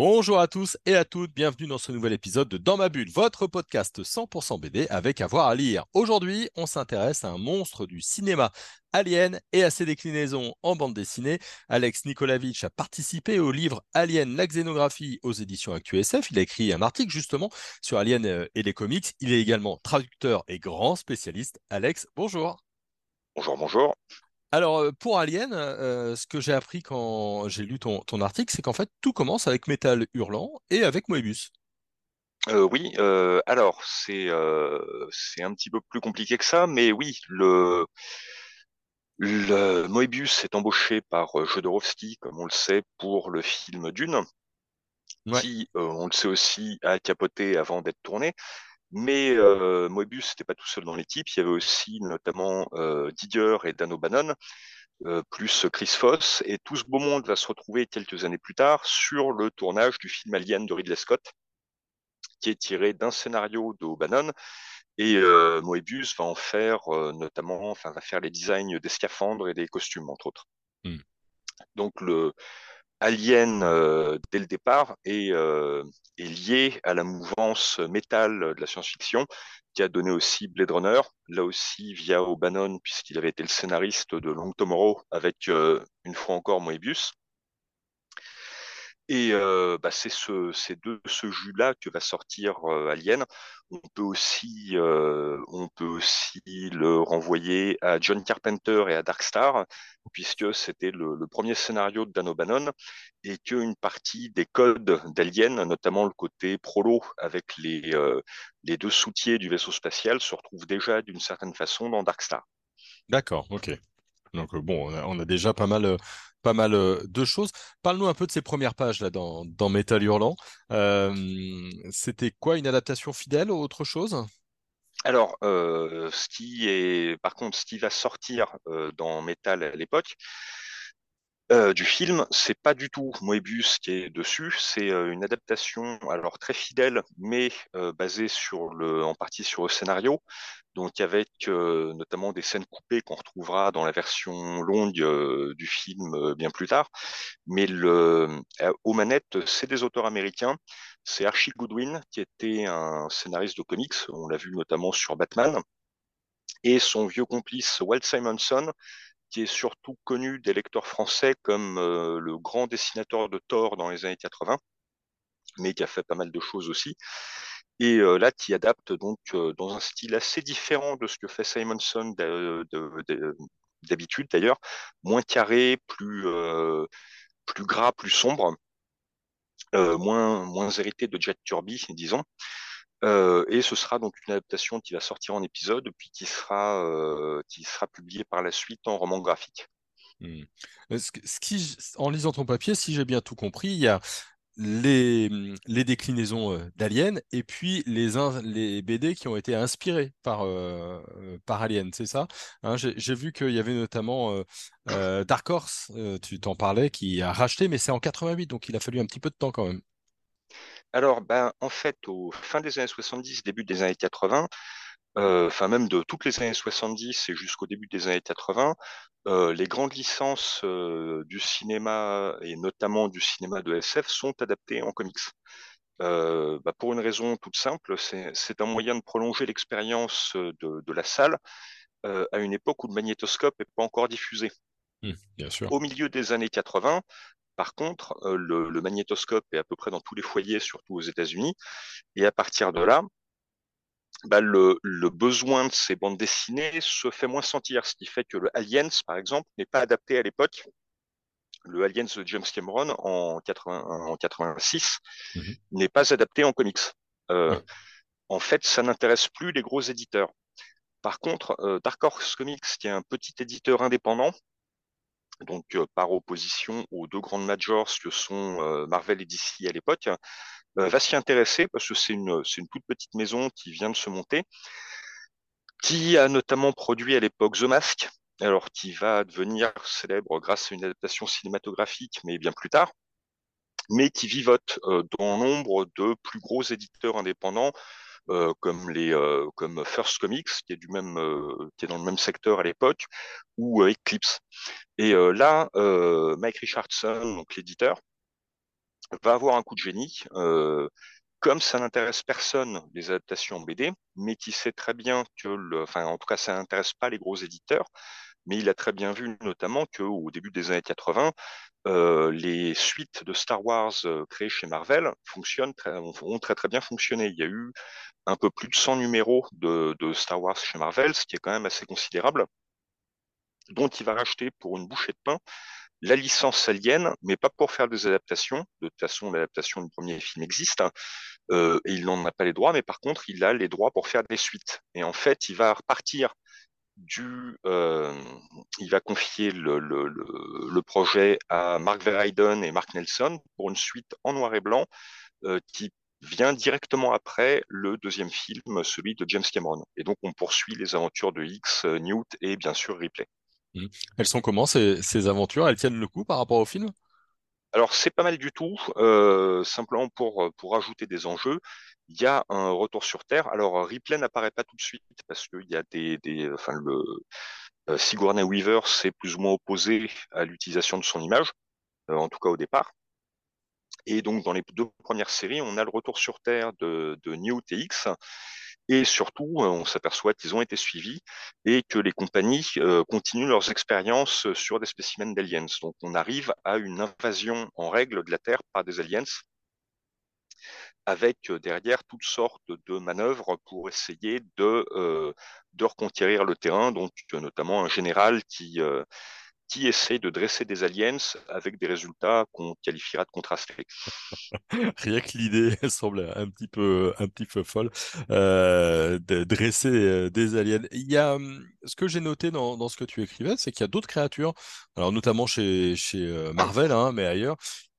Bonjour à tous et à toutes, bienvenue dans ce nouvel épisode de Dans ma bulle, votre podcast 100% BD avec avoir à, lire. Aujourd'hui, on s'intéresse à un monstre du cinéma, Alien, et à ses déclinaisons en bande dessinée. Alex Nikolavitch a participé au livre Alien, la xénographie aux éditions ActuSF. Il a écrit un article justement sur Alien euh, et les comics. Il est également traducteur et grand spécialiste. Alex, bonjour. Bonjour, bonjour. Alors, pour Alien, euh, ce que j'ai appris quand j'ai lu ton, article, c'est qu'en fait, tout commence avec Metal Hurlant et avec Moebius. Euh, oui, alors c'est c'est un petit peu plus compliqué que ça, mais oui, le, le Moebius est embauché par Jodorowsky, comme on le sait, pour le film Dune, qui, on le sait aussi, a capoté avant d'être tourné. Mais euh, Moebius n'était pas tout seul dans l'équipe. Il y avait aussi notamment euh, Didier et Dan O'Bannon, euh, plus Chris Foss. Et tout ce beau monde va se retrouver quelques années plus tard sur le tournage du film Alien de Ridley Scott, qui est tiré d'un scénario d'O'Bannon. Et Moebius va en faire notamment, enfin, va faire les designs des scaphandres et des costumes, entre autres. Hmm. Donc le, Alien, euh, dès le départ, est, euh, est, lié à la mouvance métal de la science-fiction, qui a donné aussi Blade Runner, là aussi via O'Bannon, puisqu'il avait été le scénariste de Long Tomorrow, avec euh, une fois encore Moebius. Et bah, c'est ce, de ce jus-là que va sortir Alien. On peut aussi, le renvoyer à John Carpenter et à Darkstar, puisque c'était le, premier scénario de Dan O'Bannon et qu'une partie des codes d'Alien, notamment le côté prolo avec les, les deux soutiers du vaisseau spatial, se retrouvent déjà d'une certaine façon dans Darkstar. D'accord, ok. Donc bon, on a, déjà pas mal, pas mal de choses. Parle-nous un peu de ces premières pages là dans, Metal Hurlant. C'était quoi, une adaptation fidèle ou autre chose? Alors, ce qui est, par contre, ce qui va sortir dans Metal à l'époque, euh, du film, c'est pas du tout Moebius qui est dessus, c'est euh, une adaptation alors très fidèle, mais euh, basée sur le, en partie sur le scénario, donc avec notamment des scènes coupées qu'on retrouvera dans la version longue du film bien plus tard. Mais le, aux manettes, c'est des auteurs américains. C'est Archie Goodwin qui était un scénariste de comics, on l'a vu notamment sur Batman, et son vieux complice Walt Simonson qui est surtout connu des lecteurs français comme euh, le grand dessinateur de Thor dans les années 80, mais qui a fait pas mal de choses aussi. Et euh, là, qui adapte donc euh, dans un style assez différent de ce que fait Simonson d'habitude d'ailleurs, moins carré, plus, plus gras, plus sombre, moins, moins hérité de Jet Turby, disons. Euh, et ce sera donc une adaptation qui va sortir en épisode, puis qui sera, euh, qui sera publiée par la suite en roman graphique. Euh, qui, en lisant ton papier, si j'ai bien tout compris, il y a les, déclinaisons d'Alien et puis les, BD qui ont été inspirés par, par Alien, c'est ça? Hein, J'ai vu qu'il y avait notamment Dark Horse, tu t'en parlais, qui a racheté, mais c'est en 88, donc il a fallu un petit peu de temps quand même. Alors, ben, en fait, au fin des années 70, début des années 80, euh, enfin même de toutes les années 70 et jusqu'au début des années 80, euh, les grandes licences euh, du cinéma et notamment du cinéma de SF sont adaptées en comics. Bah, pour une raison toute simple, c'est un moyen de prolonger l'expérience de, la salle à une époque où le magnétoscope n'est pas encore diffusé. Mmh, bien sûr. Au milieu des années 80, par contre, le, magnétoscope est à peu près dans tous les foyers, surtout aux États-Unis. Et à partir de là, bah, le, besoin de ces bandes dessinées se fait moins sentir, ce qui fait que le Aliens, par exemple, n'est pas adapté à l'époque. Le Aliens de James Cameron en, 86 mhm. n'est pas adapté en comics. Euh, en fait, ça n'intéresse plus les gros éditeurs. Par contre, euh, Dark Horse Comics, qui est un petit éditeur indépendant, donc euh, par opposition aux deux grandes majors que sont Marvel et DC à l'époque, va s'y intéresser parce que c'est une, toute petite maison qui vient de se monter, qui a notamment produit à l'époque The Mask, alors qui va devenir célèbre grâce à une adaptation cinématographique, mais bien plus tard. mais qui vivote dans l'ombre de plus gros éditeurs indépendants comme les comme First Comics qui est du même qui est dans le même secteur à l'époque ou Eclipse. Et là, Mike Richardson, donc l'éditeur, va avoir un coup de génie. comme ça n'intéresse personne les adaptations BD, mais qui sait très bien que, le, enfin en tout cas ça n'intéresse pas les gros éditeurs, mais il a très bien vu notamment qu'au début des années 80, euh, les suites de Star Wars euh, créées chez Marvel fonctionnent très, ont très très bien fonctionné. Il y a eu un peu plus de 100 numéros de Star Wars chez Marvel, ce qui est quand même assez considérable, dont il va racheter pour une bouchée de pain la licence Alien, mais pas pour faire des adaptations. De toute façon, l'adaptation du premier film existe, hein, euh, et il n'en a pas les droits, mais par contre, il a les droits pour faire des suites. Et en fait, il va repartir du, euh, il va confier le, projet à Mark Verheiden et Mark Nelson pour une suite en noir et blanc euh, qui vient directement après le deuxième film, celui de James Cameron. Et donc on poursuit les aventures de X, Newt et bien sûr Ripley. Mmh. Elles sont comment ces, aventures? Elles tiennent le coup par rapport au film? Alors c'est pas mal du tout, euh, simplement pour pour ajouter des enjeux, il y a un retour sur Terre. Alors Ripley n'apparaît pas tout de suite parce qu'il y a des, des enfin le euh, Sigourney Weaver s'est plus ou moins opposé à l'utilisation de son image, euh, en tout cas au départ. Et donc dans les deux premières séries, on a le retour sur Terre de, de Newt et X, et surtout, euh, on s'aperçoit qu'ils ont été suivis et que les compagnies euh, continuent leurs expériences sur des spécimens d'aliens. Donc on arrive à une invasion en règle de la Terre par des aliens avec euh, derrière toutes sortes de manœuvres pour essayer de, de reconquérir le terrain, donc notamment un général qui, qui essaie de dresser des aliens avec des résultats qu'on qualifiera de contrastés. Rien que l'idée semble un petit peu, un petit peu folle euh, de dresser euh, des aliens. Il y a hum, ce que j'ai noté dans, ce que tu écrivais, c'est qu'il y a d'autres créatures, alors notamment chez, euh, Marvel, hein, mais ailleurs,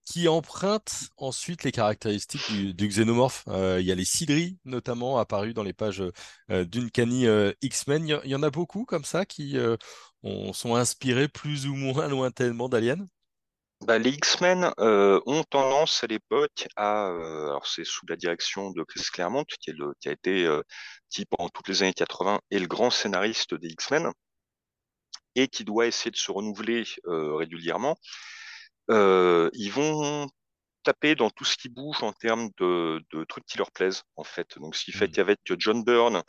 qui empruntent ensuite les caractéristiques du, xénomorphe. Il y a les Sidri, notamment, apparus dans les pages euh, d'Uncanny euh, X-Men. Il y, en a beaucoup comme ça qui on, sont inspirés plus ou moins lointainement d'Alien bah, les X-Men euh, ont tendance à l'époque à, euh, alors c'est sous la direction de Chris Claremont, qui, est le, qui a été, euh, qui pendant toutes les années 80 est le grand scénariste des X-Men, et qui doit essayer de se renouveler régulièrement. ils vont taper dans tout ce qui bouge en termes de, de trucs qui leur plaisent, en fait. Donc, ce qui fait mmh. qu'avec John Byrne,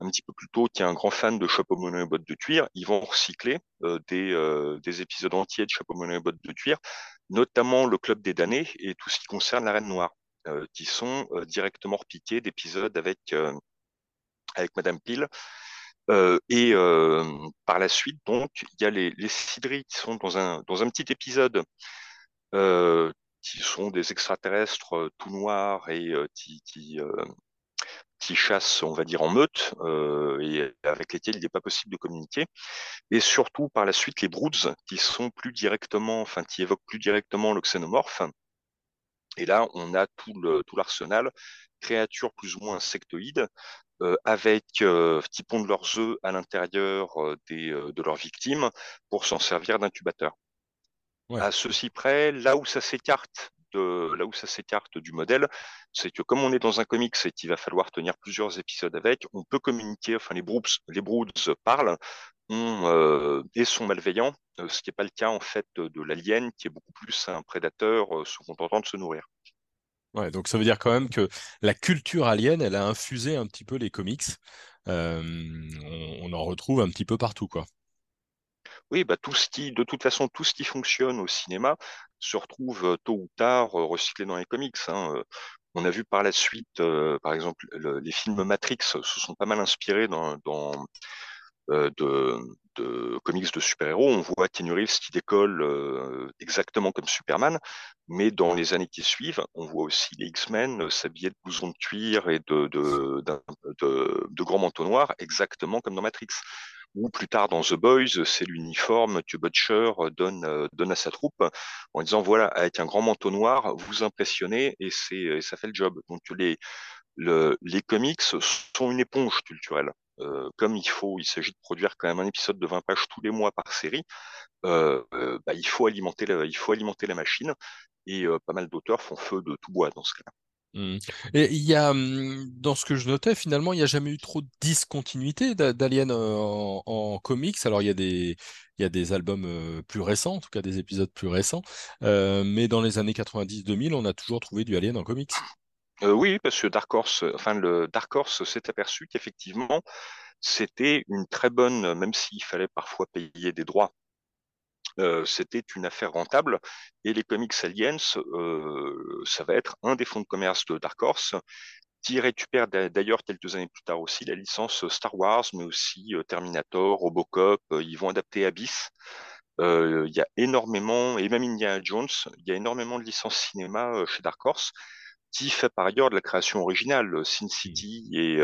un petit peu plus tôt, qui est un grand fan de Chapeau Mono et Bottes de Cuir, ils vont recycler euh, des, euh, des, épisodes entiers de Chapeau Mono et Bottes de Cuir, notamment le Club des damnés et tout ce qui concerne la Reine Noire, euh, qui sont directement repiqués d'épisodes avec, avec Madame Peel. et par la suite, donc, il y a les, les qui sont dans un, dans un petit épisode qui sont des extraterrestres tout noirs et qui, qui qui chassent, on va dire, en meute, euh, et avec lesquels il n'est pas possible de communiquer. Et surtout, par la suite, les broods, qui sont plus directement, enfin, qui évoquent plus directement le xénomorphe. Et là, on a tout le tout l'arsenal, créatures plus ou moins insectoïdes, euh, avec euh, qui pondent leurs œufs à l'intérieur euh, des euh, de leurs victimes pour s'en servir d'incubateur. Ouais. À ceci près, là où ça s'écarte là où ça s'écarte du modèle, c'est que comme on est dans un comics et qu'il va falloir tenir plusieurs épisodes avec, on peut communiquer, enfin les Broods, les parlent euh, et sont malveillants, euh, ce qui n'est pas le cas en fait de, l'alien qui est beaucoup plus un prédateur euh, se contentant de se nourrir. Ouais, donc ça veut dire quand même que la culture alien, elle a infusé un petit peu les comics. On, on, en retrouve un petit peu partout, quoi. Oui, bah tout de toute façon, tout ce qui fonctionne au cinéma se retrouve euh, tôt ou tard euh, recyclé dans les comics. Hein. Euh. On a vu par la suite, par exemple, les films Matrix se sont pas mal inspirés dans, de, comics de super-héros. On voit Keanu qui décolle exactement comme Superman, mais dans les années qui suivent, on voit aussi les X-Men s'habiller de blousons de cuir et de, de grands manteaux noirs, exactement comme dans Matrix ou plus tard dans The Boys, c'est l'uniforme que Butcher donne, euh, donne à sa troupe en disant voilà, avec un grand manteau noir, vous impressionnez et, ça fait le job. Donc les, le, les comics sont une éponge culturelle. Euh, comme il faut, il s'agit de produire quand même un épisode de 20 pages tous les mois par série, euh, bah, il faut alimenter la, il faut alimenter la machine. et pas mal d'auteurs font feu de tout bois dans ce cas-là. Mmh. Et il y a, mmh, dans ce que je notais, finalement, il n'y a jamais eu trop de discontinuité d'Alien en, comics. Alors, il y a des, il y a des albums plus récents, en tout cas des épisodes plus récents. mais dans les années 90-2000, on a toujours trouvé du Alien en comics. oui, parce que Dark Horse, enfin, le Dark Horse s'est aperçu qu'effectivement, c'était une très bonne, même s'il fallait parfois payer des droits c'était une affaire rentable. Et les comics Aliens, ça va être un des fonds de commerce de Dark Horse, qui récupère d'ailleurs quelques années plus tard aussi la licence Star Wars, mais aussi Terminator, Robocop. ils vont adapter Abyss. Il y a énormément, et même Indiana Jones, il y a énormément de licences cinéma chez Dark Horse qui fait par ailleurs de la création originale. Sin mmh. City et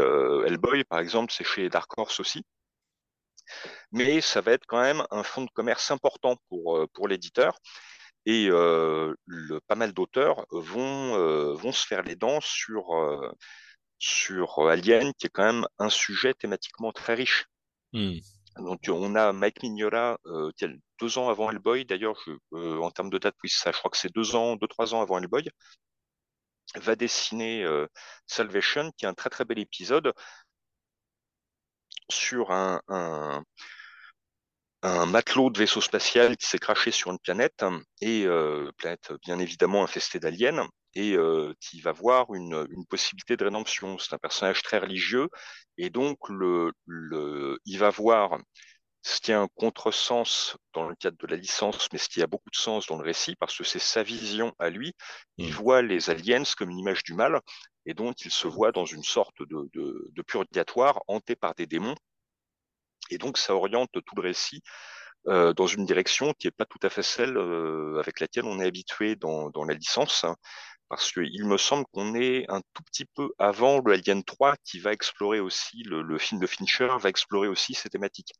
Hellboy, par exemple, c'est chez Dark Horse aussi mais ça va être quand même un fonds de commerce important pour, euh, pour l'éditeur. Et euh, le, pas mal d'auteurs vont, euh, vont se faire les dents sur, sur Alien, qui est quand même un sujet thématiquement très riche. Hmm. Donc on a Mike Mignola, qui est deux ans avant Hellboy, d'ailleurs en termes de date, oui, ça, je crois que c'est deux ans, deux trois ans avant Hellboy, va dessiner Salvation, qui est un très très bel épisode sur un, un, matelot de vaisseau spatial qui s'est craché sur une planète, et euh, planète bien évidemment infestée d'aliens, et euh, qui va voir une, possibilité de rédemption. C'est un personnage très religieux, et donc le, il va voir ce qui a un contresens dans le cadre de la licence, mais ce qui a beaucoup de sens dans le récit, parce que c'est sa vision à lui. Il mmh. voit les aliens comme une image du mal, et donc il se voit dans une sorte de, de, purgatoire hanté par des démons. Et donc ça oriente tout le récit euh, dans une direction qui n'est pas tout à fait celle euh, avec laquelle on est habitué dans, dans la licence, hein, parce qu'il me semble qu'on est un tout petit peu avant le Alien 3 qui va explorer aussi, le, film de Fincher va explorer aussi ces thématiques.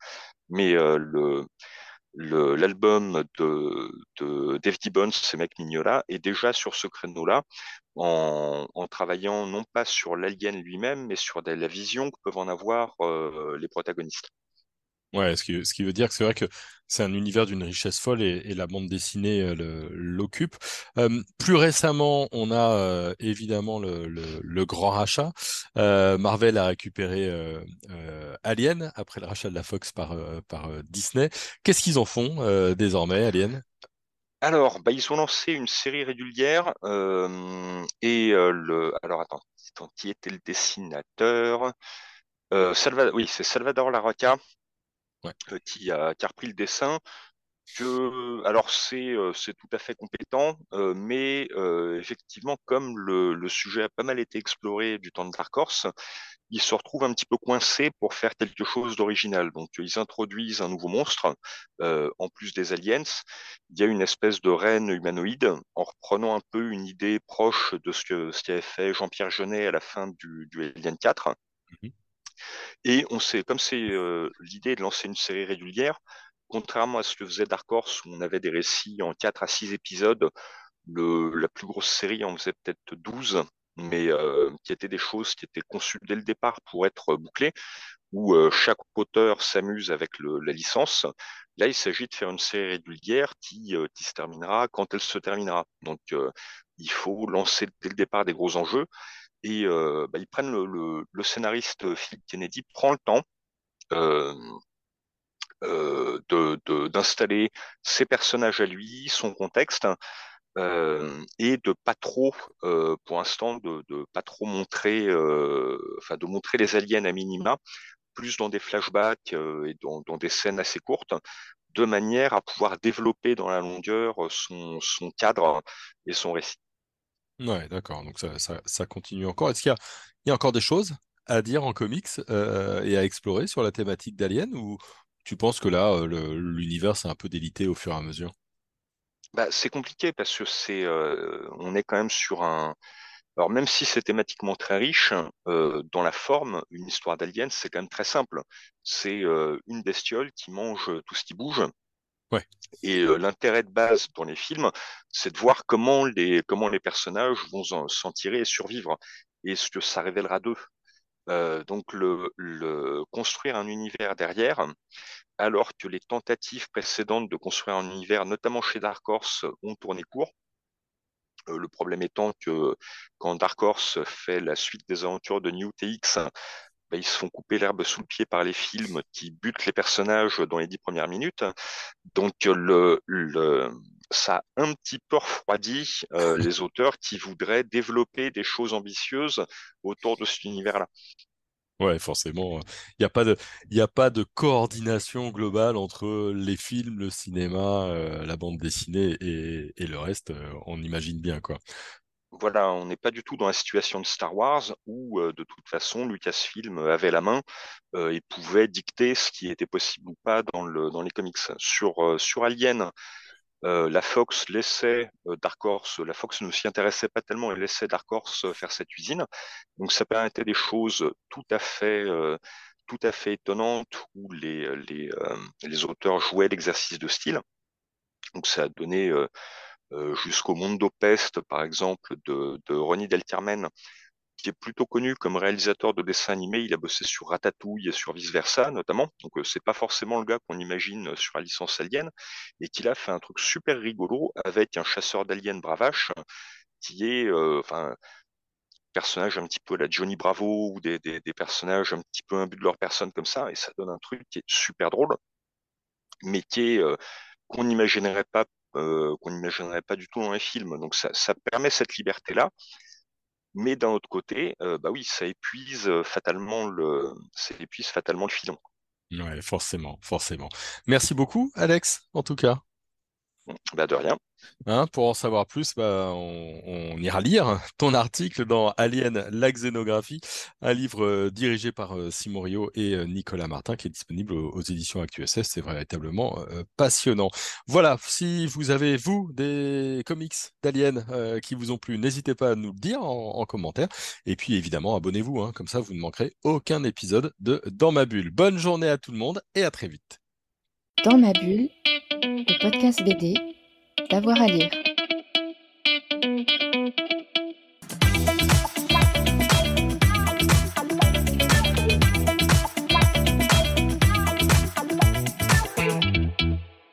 Mais euh, l'album de, de Dave Gibbons et Mac Mignola est déjà sur ce créneau-là, en, en, travaillant non pas sur l'alien lui-même, mais sur la vision que peuvent en avoir euh, les protagonistes. Ouais, ce qui, veut dire que c'est vrai que c'est un univers d'une richesse folle et, la bande dessinée euh, l'occupe. Euh, plus récemment, on a euh, évidemment le, grand rachat. Marvel a récupéré Alien après le rachat de la Fox par, Disney. Qu'est-ce qu'ils en font désormais, Alien? Alors, bah, ils ont lancé une série régulière et. Alors attends, qui était le dessinateur? Salvador... Oui, c'est Salvador Larroca euh, qui, a, qui, a, repris le dessin. Que, alors c'est euh, c'est tout à fait compétent, euh, mais effectivement, comme le, le, sujet a pas mal été exploré du temps de Dark Horse, ils se retrouvent un petit peu coincés pour faire quelque chose d'original. Donc ils introduisent un nouveau monstre, en plus des aliens. Il y a une espèce de reine humanoïde, en reprenant un peu une idée proche de ce que ce qu'avait fait Jean-Pierre Jeunet à la fin du, du Alien 4. Et on sait, comme c'est euh, l'idée de lancer une série régulière, contrairement à ce que faisait Dark Horse, où on avait des récits en 4 à 6 épisodes, le, la plus grosse série en faisait peut-être 12, mais euh, qui étaient des choses qui étaient conçues dès le départ pour être bouclées, où euh, chaque auteur s'amuse avec la licence. Là, il s'agit de faire une série régulière qui se terminera quand elle se terminera. Donc, il faut lancer dès le départ des gros enjeux et euh, bah, ils prennent le, le, scénariste Philip Kennedy prend le temps euh, euh, d'installer de, ses personnages à lui, son contexte, et de pas trop, pour l'instant, de, de pas trop montrer, enfin de montrer les aliens à minima, plus dans des flashbacks et dans, dans, des scènes assez courtes, de manière à pouvoir développer dans la longueur son, son cadre et son récit. Ouais, d'accord. Donc ça, ça, continue encore. Est-ce qu'il y a, encore des choses à dire en comics euh, et à explorer sur la thématique d'Alien ou tu penses que là, euh, l'univers s'est un peu délité au fur et à mesure? Bah, C'est compliqué parce que c'est, euh, on est quand même sur un. Alors même si c'est thématiquement très riche, dans la forme, une histoire d'Alien, c'est quand même très simple. C'est une bestiole qui mange tout ce qui bouge et euh, l'intérêt de base dans les films, c'est de voir comment les, comment les personnages vont s'en tirer et survivre, et ce que ça révélera d'eux. Euh, donc le, construire un univers derrière, alors que les tentatives précédentes de construire un univers, notamment chez Dark Horse, ont tourné court. le problème étant que quand Dark Horse fait la suite des aventures de New TX, bah, ils se font couper l'herbe sous le pied par les films qui butent les personnages dans les dix premières minutes. Donc le, le ça a un petit peu refroidi euh, les auteurs qui voudraient développer des choses ambitieuses autour de cet univers-là. Ouais, forcément, il n'y a pas de, il a pas de coordination globale entre les films, le cinéma, euh, la bande dessinée et, et le reste. euh, on imagine bien, quoi. Voilà, on n'est pas du tout dans la situation de Star Wars où, euh, de toute façon, Lucasfilm avait la main euh, et pouvait dicter ce qui était possible ou pas dans le dans les comics. Sur euh, sur Alien, euh, la Fox laissait euh, Dark Horse, la Fox ne s'y intéressait pas tellement et laissait Dark Horse euh, faire cette cuisine. Donc ça permettait des choses tout à fait, euh, tout à fait étonnantes où les, les, euh, les auteurs jouaient l'exercice de style. Donc ça a donné euh, euh, jusqu'au Mondo Pest, par exemple, de, de Ronnie qui est plutôt connu comme réalisateur de dessins animés. Il a bossé sur Ratatouille et sur Vice Versa, notamment. Donc, euh, c'est pas forcément le gars qu'on imagine sur la licence Alien. Et qu'il a fait un truc super rigolo avec un chasseur d'aliens bravache qui est, euh, enfin, personnage un petit peu la Johnny Bravo ou des personnages un petit peu imbus de leur personne comme ça. Et ça donne un truc qui est super drôle, mais qui est, euh, qu'on n'imaginerait pas euh, qu'on n'imaginerait pas du tout dans les films. Donc ça, ça permet cette liberté-là. Mais d'un autre côté, euh, bah oui, ça épuise euh, fatalement le, ça épuise fatalement le filon. Ouais, forcément, forcément. Merci beaucoup, Alex, en tout cas. Bah de rien. Hein, pour en savoir plus, bah, on, ira lire ton article dans Alien, la xénographie, un livre euh, dirigé par euh, Simon Rio et euh, Nicolas Martin qui est disponible aux, éditions ActuSS. C'est véritablement passionnant. Voilà, si vous avez, vous, des comics d'Alien qui vous ont plu, n'hésitez pas à nous le dire en, en commentaire. Et puis évidemment, abonnez-vous, hein, comme ça vous ne manquerez aucun épisode de Dans ma bulle. Bonne journée à tout le monde et à très vite. Dans ma bulle, le podcast BD, d'avoir à lire.